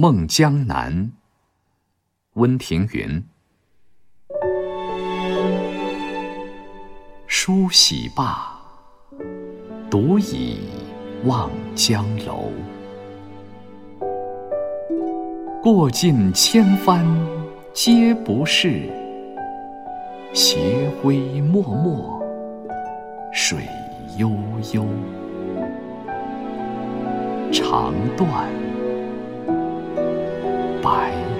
梦江南》温庭筠。梳洗罢，独倚望江楼。过尽千帆皆不是，斜晖脉脉水悠悠。长断